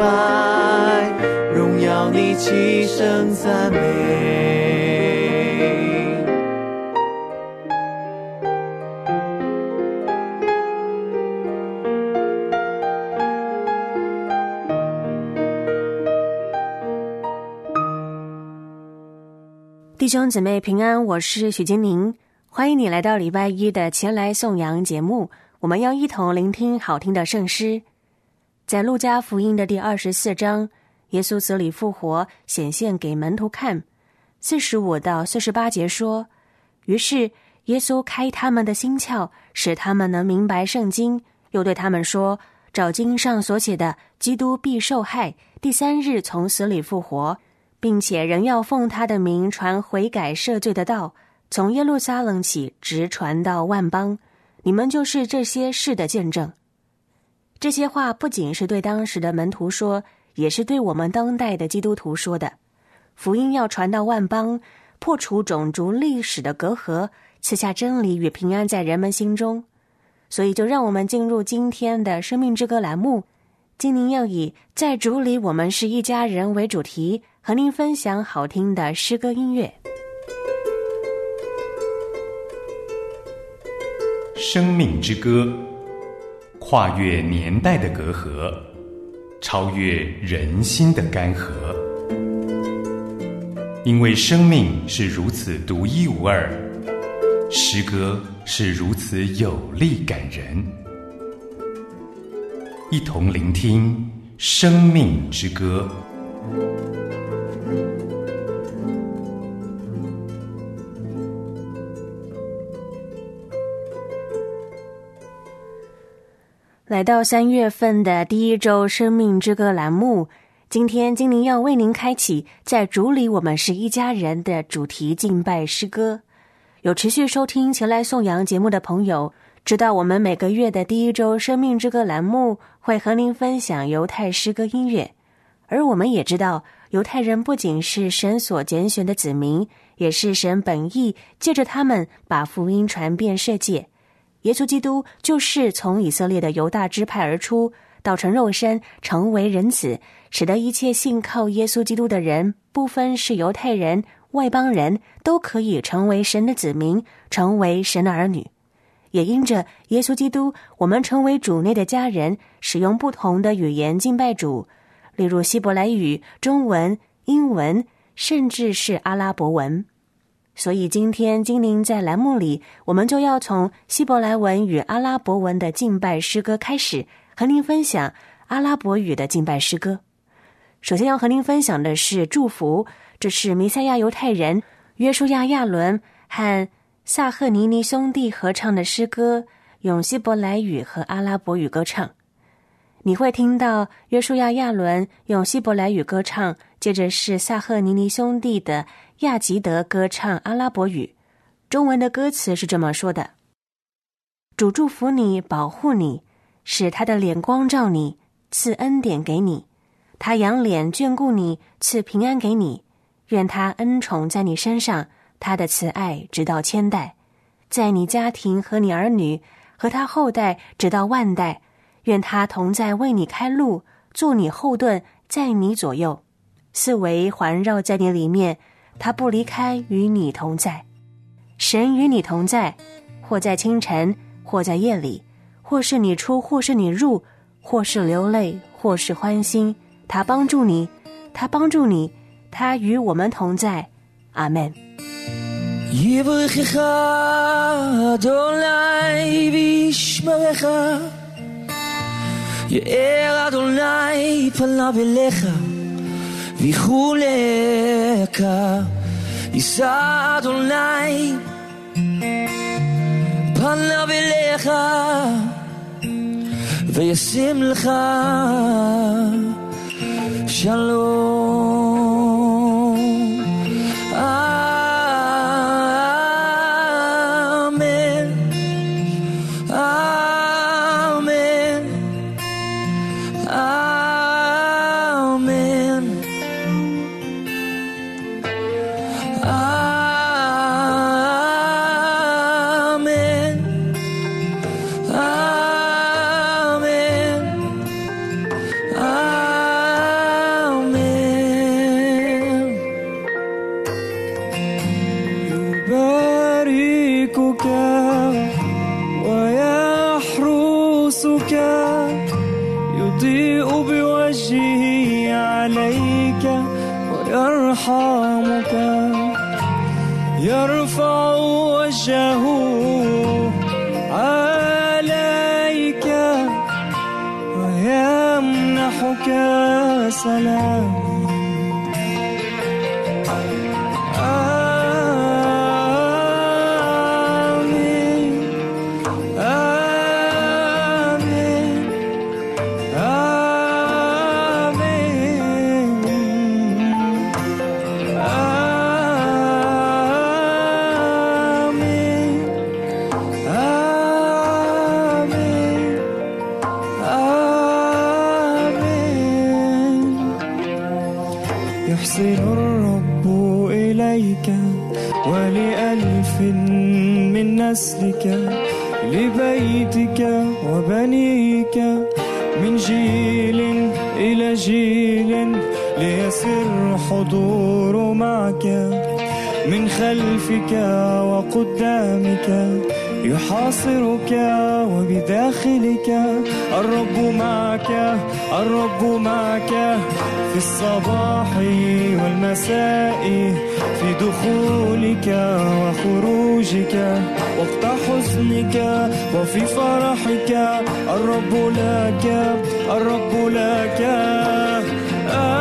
拜，荣耀你，齐声赞美。弟兄姊妹平安，我是许金宁，欢迎你来到礼拜一的前来颂扬节目。我们要一同聆听好听的圣诗，在路加福音的第二十四章，耶稣死里复活，显现给门徒看。四十五到四十八节说，于是耶稣开他们的心窍，使他们能明白圣经，又对他们说：照经上所写的，基督必受害，第三日从死里复活。并且仍要奉他的名传悔改赦罪的道，从耶路撒冷起，直传到万邦。你们就是这些事的见证。这些话不仅是对当时的门徒说，也是对我们当代的基督徒说的。福音要传到万邦，破除种族历史的隔阂，赐下真理与平安在人们心中。所以，就让我们进入今天的生命之歌栏目。今年要以在主里我们是一家人为主题。和您分享好听的诗歌音乐，《生命之歌》跨越年代的隔阂，超越人心的干涸。因为生命是如此独一无二，诗歌是如此有力感人。一同聆听《生命之歌》。来到三月份的第一周《生命之歌》栏目，今天精灵要为您开启在主里我们是一家人的主题敬拜诗歌。有持续收听前来颂扬节目的朋友，知道我们每个月的第一周《生命之歌》栏目会和您分享犹太诗歌音乐，而我们也知道，犹太人不仅是神所拣选的子民，也是神本意借着他们把福音传遍世界。耶稣基督就是从以色列的犹大支派而出，道成肉身，成为人子，使得一切信靠耶稣基督的人，不分是犹太人、外邦人，都可以成为神的子民，成为神的儿女。也因着耶稣基督，我们成为主内的家人，使用不同的语言敬拜主，例如希伯来语、中文、英文，甚至是阿拉伯文。所以今天精灵在栏目里，我们就要从希伯来文与阿拉伯文的敬拜诗歌开始，和您分享阿拉伯语的敬拜诗歌。首先要和您分享的是祝福，这是弥赛亚犹太人约书亚亚伦和萨赫尼尼兄弟合唱的诗歌，用希伯来语和阿拉伯语歌唱。你会听到约书亚亚伦用希伯来语歌唱，接着是萨赫尼尼兄弟的。亚吉德歌唱阿拉伯语，中文的歌词是这么说的：“主祝福你，保护你，使他的脸光照你，赐恩典给你；他仰脸眷顾你，赐平安给你。愿他恩宠在你身上，他的慈爱直到千代，在你家庭和你儿女和他后代直到万代。愿他同在为你开路，做你后盾，在你左右，四围环绕在你里面。”他不离开，与你同在。神与你同在，或在清晨，或在夜里，或是你出，或是你入，或是流泪，或是欢心。他帮助你，他帮助你，他与我们同在。阿门。יברכך אדוני וישמרך יאר אדוני פניו אליך ויחולך יישא אדוני פניו אליך וישים לך שלום. سلامك سلامي يحاصرك وبداخلك الرب معك الرب معك في الصباح والمساء في دخولك وخروجك وقت حزنك وفي فرحك الرب لك الرب لك. آمين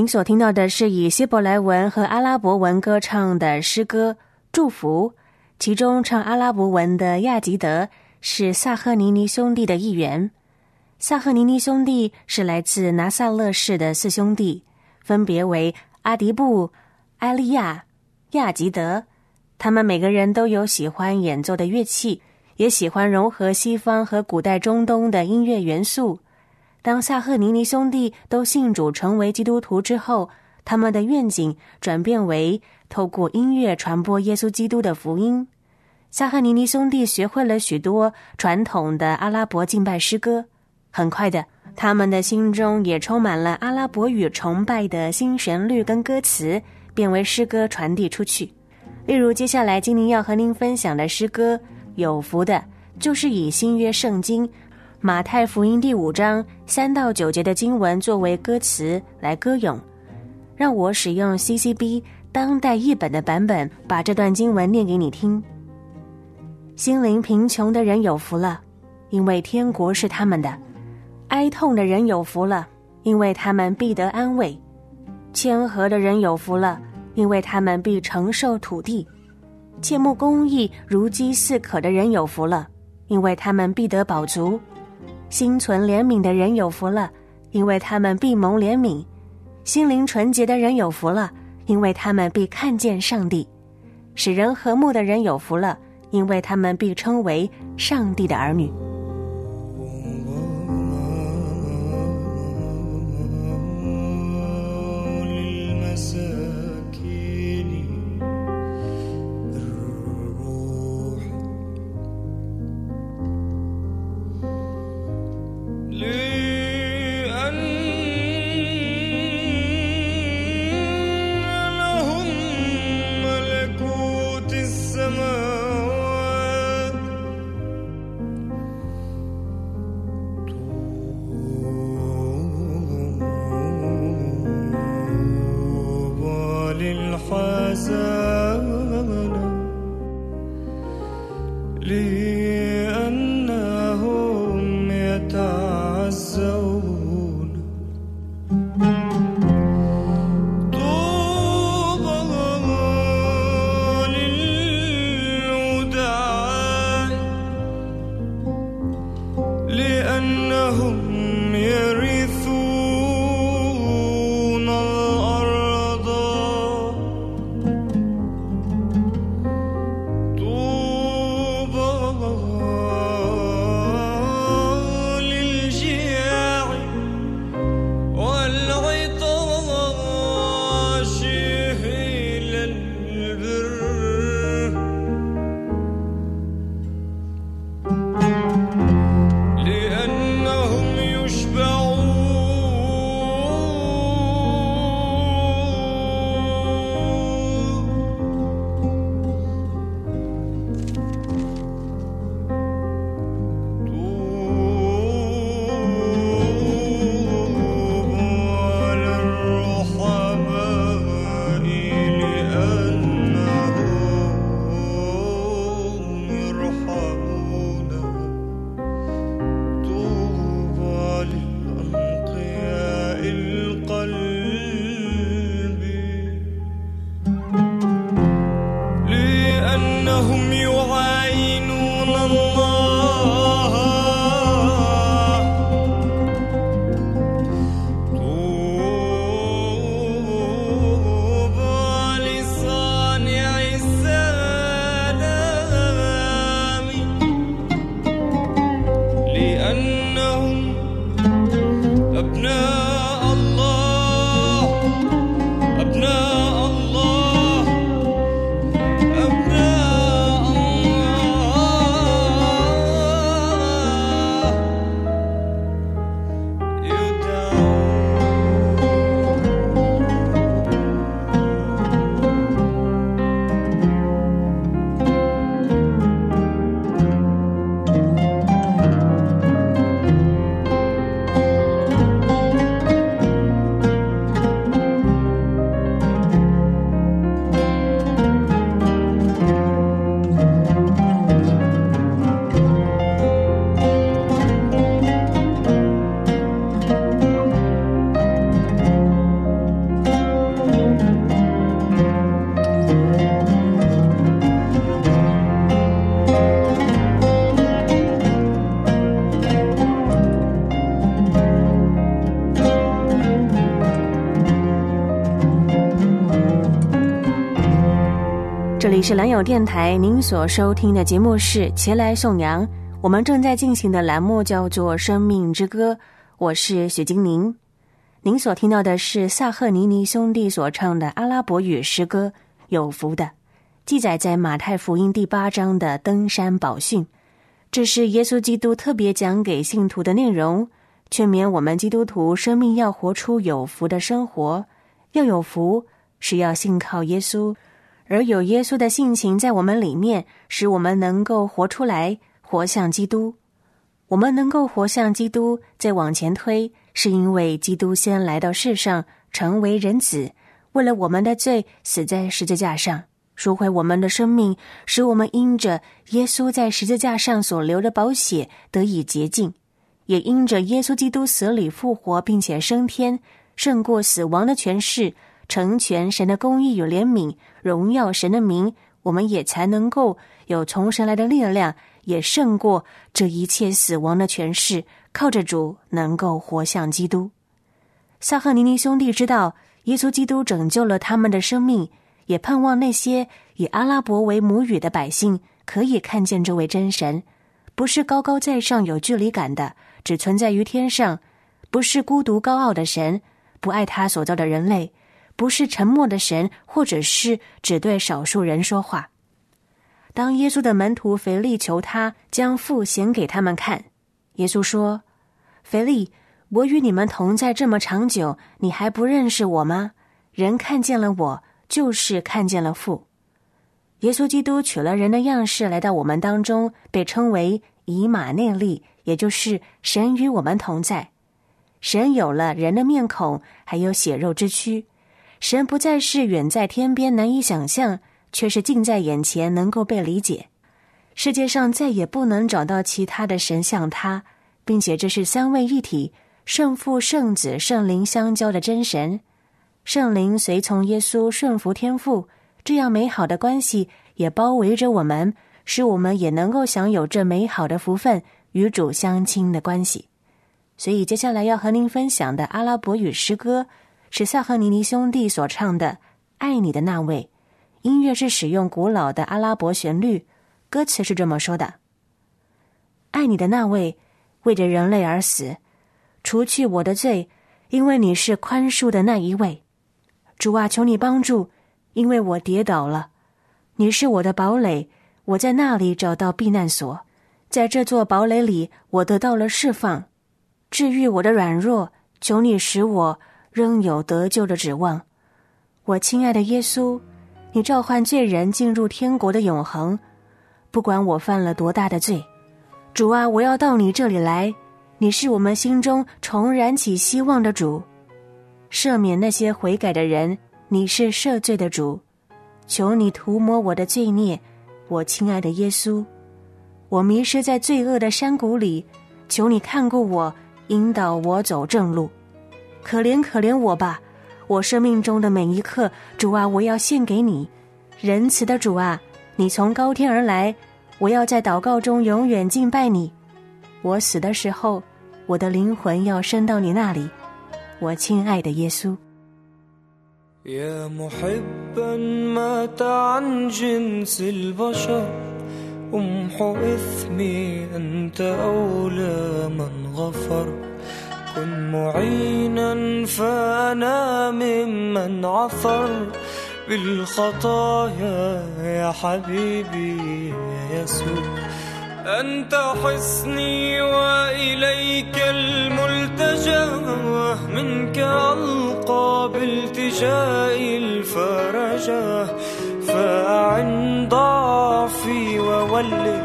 您所听到的是以希伯来文和阿拉伯文歌唱的诗歌《祝福》，其中唱阿拉伯文的亚吉德是萨赫尼尼兄弟的一员。萨赫尼尼兄弟是来自拿撒勒市的四兄弟，分别为阿迪布、埃利亚、亚吉德。他们每个人都有喜欢演奏的乐器，也喜欢融合西方和古代中东的音乐元素。当萨赫尼尼兄弟都信主成为基督徒之后，他们的愿景转变为透过音乐传播耶稣基督的福音。萨赫尼尼兄弟学会了许多传统的阿拉伯敬拜诗歌，很快的，他们的心中也充满了阿拉伯语崇拜的新旋律跟歌词，变为诗歌传递出去。例如，接下来金灵要和您分享的诗歌，有福的就是以新约圣经马太福音第五章三到九节的经文作为歌词来歌咏。让我使用 CCB 当代译本的版本，把这段经文念给你听。心灵贫穷的人有福了，因为天国是他们的；哀痛的人有福了，因为他们必得安慰；谦和的人有福了，因为他们必承受土地；切慕公义、如饥似渴的人有福了，因为他们必得饱足；心存怜悯的人有福了，因为他们必蒙怜悯；心灵纯洁的人有福了，因为他们必看见上帝；使人和睦的人有福了。因为他们必称为上帝的儿女。这里是蓝友电台，您所收听的节目是《前来颂扬》，我们正在进行的栏目叫做《生命之歌》，我是许金宁。您所听到的是萨赫尼尼兄弟所唱的阿拉伯语诗歌《有福的》，记载在马太福音第八章的登山宝训。这是耶稣基督特别讲给信徒的内容，劝勉我们基督徒生命要活出有福的生活。要有福，是要信靠耶稣。而有耶稣的性情在我们里面，使我们能够活出来，活像基督。我们能够活像基督，再往前推，是因为基督先来到世上，成为人子，为了我们的罪死在十字架上，赎回我们的生命，使我们因着耶稣在十字架上所流的宝血得以洁净，也因着耶稣基督死里复活，并且升天，胜过死亡的权势，成全神的公义与怜悯，荣耀神的名，我们也才能够有从神来的力量。也胜过这一切死亡的权势，靠着主能够活像基督。萨赫尼尼兄弟知道，耶稣基督拯救了他们的生命，也盼望那些以阿拉伯为母语的百姓可以看见这位真神，不是高高在上有距离感的，只存在于天上；不是孤独高傲的神，不爱他所造的人类；不是沉默的神，或者是只对少数人说话。当耶稣的门徒腓力求他将父显给他们看，耶稣说：“腓力，我与你们同在这么长久，你还不认识我吗？人看见了我，就是看见了父。”耶稣基督取了人的样式来到我们当中，被称为以马内利，也就是神与我们同在。神有了人的面孔，还有血肉之躯，神不再是远在天边难以想象。却是近在眼前，能够被理解。世界上再也不能找到其他的神像他，并且这是三位一体、圣父、圣子、圣灵相交的真神。圣灵随从耶稣顺服天父，这样美好的关系也包围着我们，使我们也能够享有这美好的福分与主相亲的关系。所以，接下来要和您分享的阿拉伯语诗歌是萨赫尼尼兄弟所唱的《爱你的那位》。音乐是使用古老的阿拉伯旋律，歌词是这么说的：“爱你的那位，为着人类而死，除去我的罪，因为你是宽恕的那一位。主啊，求你帮助，因为我跌倒了。你是我的堡垒，我在那里找到避难所，在这座堡垒里，我得到了释放，治愈我的软弱。求你使我仍有得救的指望，我亲爱的耶稣。”你召唤罪人进入天国的永恒，不管我犯了多大的罪，主啊，我要到你这里来。你是我们心中重燃起希望的主，赦免那些悔改的人。你是赦罪的主，求你涂抹我的罪孽，我亲爱的耶稣。我迷失在罪恶的山谷里，求你看顾我，引导我走正路。可怜可怜我吧。我生命中的每一刻，主啊，我要献给你，仁慈的主啊，你从高天而来，我要在祷告中永远敬拜你。我死的时候，我的灵魂要升到你那里，我亲爱的耶稣。كن معينا فأنا ممن عثر بالخطايا. يا حبيبي يا يسوع أنت حصني وإليك الملتجأ. منك ألقى بالتجاء الفرجة فأعن ضعفي وولد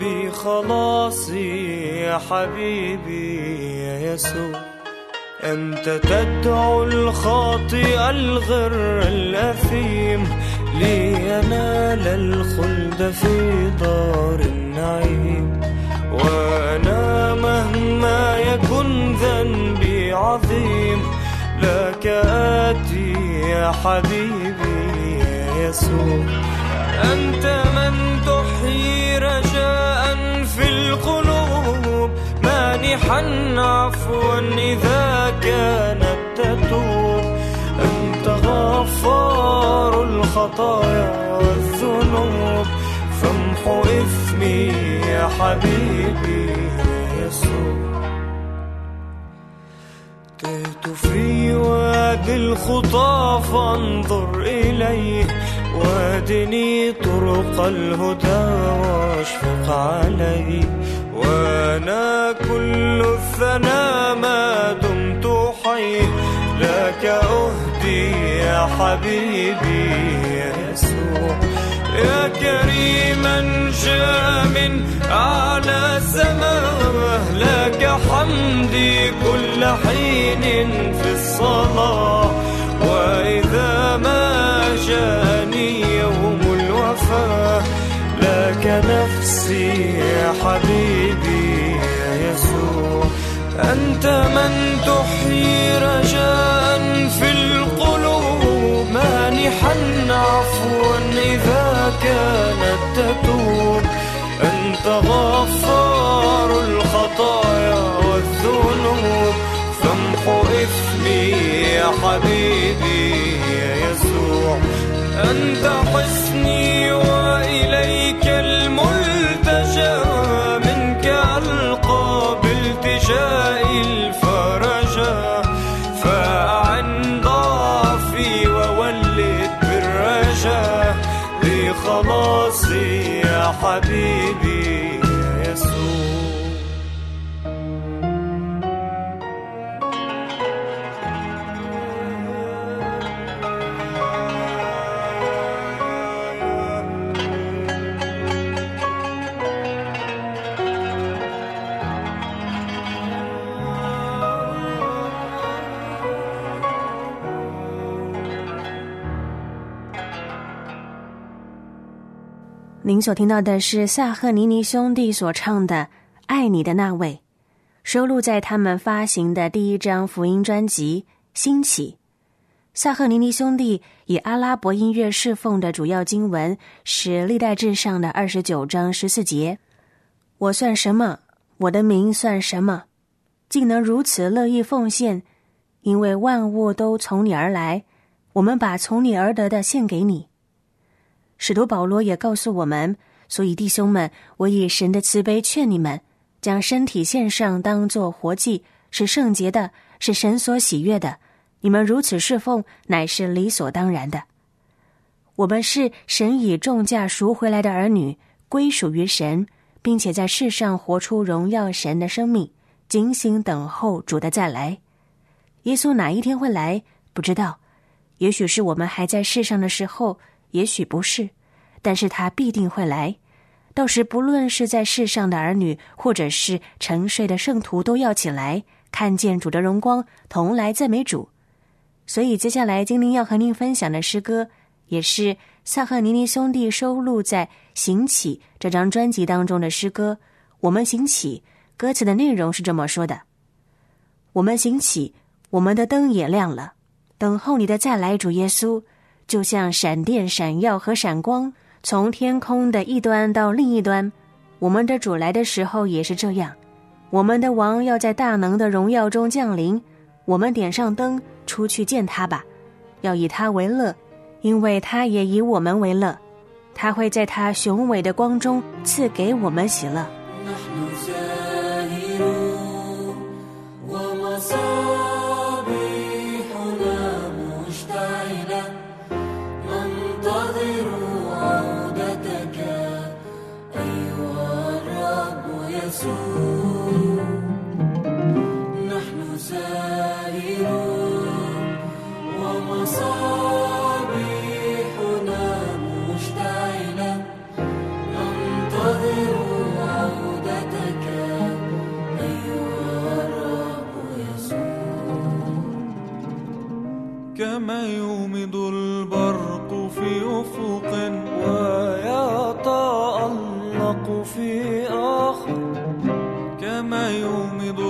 بالرجاء بخلاصي يا حبيبي يا يسوع. أنت تدعو الخاطئ الغر الأثيم لينال الخلد في دار النعيم. وأنا مهما يكن ذنبي عظيم لك آتي يا حبيبي يا يسوع. أنت من تحيي رجاء في القلوب مانحا عفوا إذا كانت تتوب. أنت غفار الخطايا والذنوب فامحو إثمي يا حبيبي يسوع. تهت في وادي الخطى فانظر إليه. وادني طرق الهدى واشفق علي. وأنا كل الثنا ما دمت حي. لك اهدي يا حبيبي يسوع. يا كريما جاء من أعلى سماه لك حمدي كل حين في الصلاة. وإذا ما جاني يوم الوفاة لك نفسي يا حبيبي يا يسوع. أنت من تحيي رجاء في القلوب مانحا عفوا إذا كانت تتوب. أنت غفار الخطايا والذنوب. فامحو إثمي يا حبيبي يا يسوع. أنت حصني وإليك 您所听到的是萨赫尼尼兄弟所唱的《爱你的那位》，收录在他们发行的第一张福音专辑《兴起》。萨赫尼尼兄弟以阿拉伯音乐侍奉的主要经文是《历代至上》的二十九章十四节：“我算什么？我的名算什么？竟能如此乐意奉献？因为万物都从你而来，我们把从你而得的献给你。”使徒保罗也告诉我们，所以弟兄们，我以神的慈悲劝你们，将身体献上，当作活祭，是圣洁的，是神所喜悦的。你们如此侍奉，乃是理所当然的。我们是神以重价赎回来的儿女，归属于神，并且在世上活出荣耀神的生命，警醒等候主的再来。耶稣哪一天会来，不知道。也许是我们还在世上的时候。也许不是，但是他必定会来。到时，不论是在世上的儿女，或者是沉睡的圣徒，都要起来看见主的荣光，同来赞美主。所以，接下来精灵要和您分享的诗歌，也是萨赫尼尼兄弟收录在《行起》这张专辑当中的诗歌。我们行起，歌词的内容是这么说的：“我们行起，我们的灯也亮了，等候你的再来，主耶稣。”就像闪电闪耀和闪光，从天空的一端到另一端，我们的主来的时候也是这样。我们的王要在大能的荣耀中降临，我们点上灯出去见他吧，要以他为乐，因为他也以我们为乐。他会在他雄伟的光中赐给我们喜乐。يومض البرق في أفق ويتألق في آخر كما يومض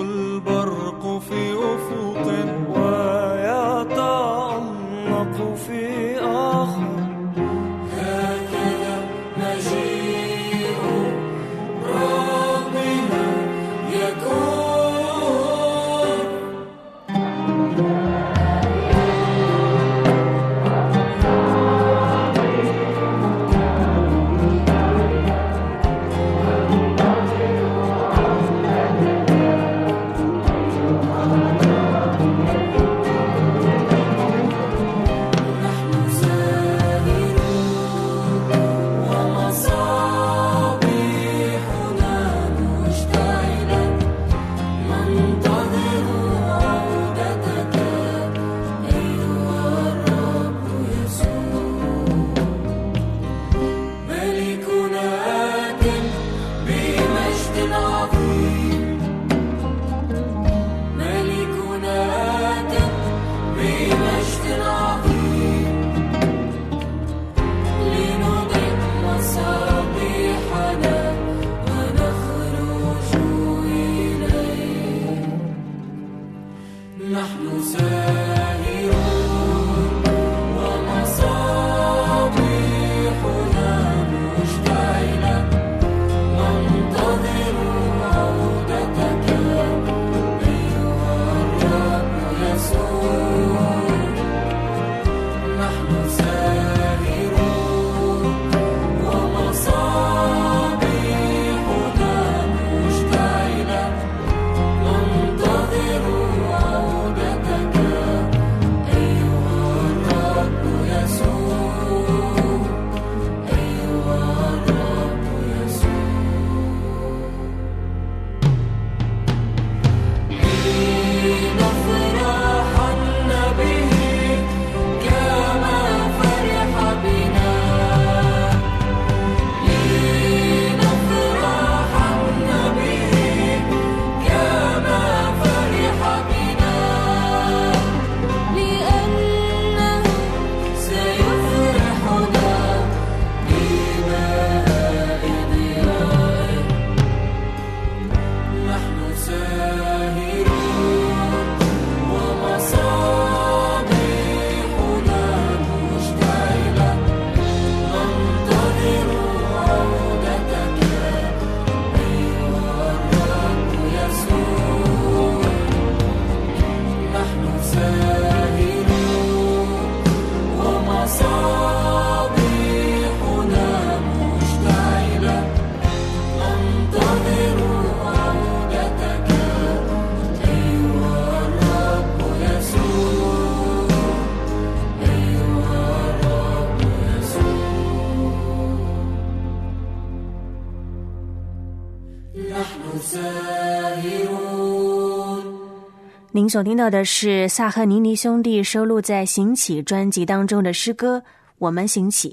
所听到的是萨赫尼尼兄弟收录在《行起》专辑当中的诗歌《我们行起》。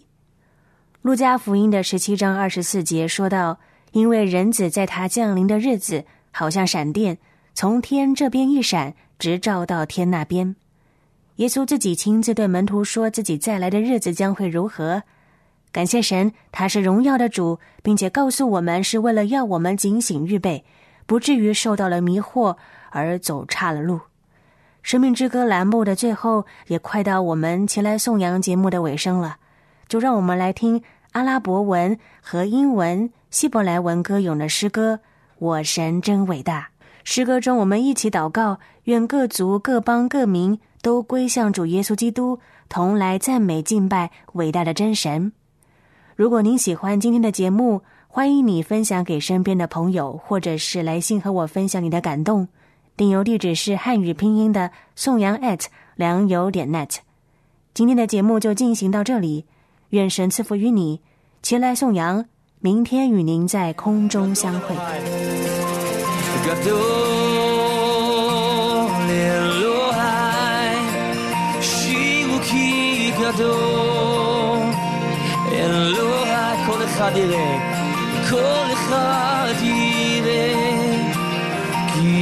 路加福音的十七章二十四节说到：“因为人子在他降临的日子，好像闪电从天这边一闪，直照到天那边。”耶稣自己亲自对门徒说自己再来的日子将会如何。感谢神，他是荣耀的主，并且告诉我们是为了要我们警醒预备，不至于受到了迷惑。而走岔了路。生命之歌栏目的最后，也快到我们前来颂扬节目的尾声了。就让我们来听阿拉伯文和英文、希伯来文歌咏的诗歌《我神真伟大》。诗歌中，我们一起祷告，愿各族、各邦、各民都归向主耶稣基督，同来赞美敬拜伟大的真神。如果您喜欢今天的节目，欢迎你分享给身边的朋友，或者是来信和我分享你的感动。订邮地址是汉语拼音的宋阳 at 良友点 net。今天的节目就进行到这里，愿神赐福于你，前来颂扬，明天与您在空中相会。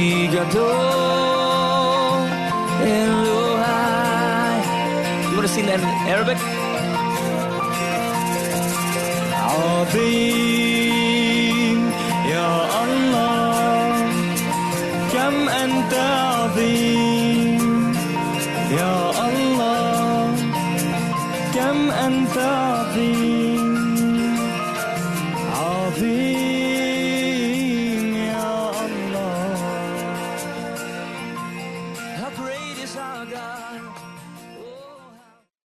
אני גדול, You want to sing that in Arabic? I'll be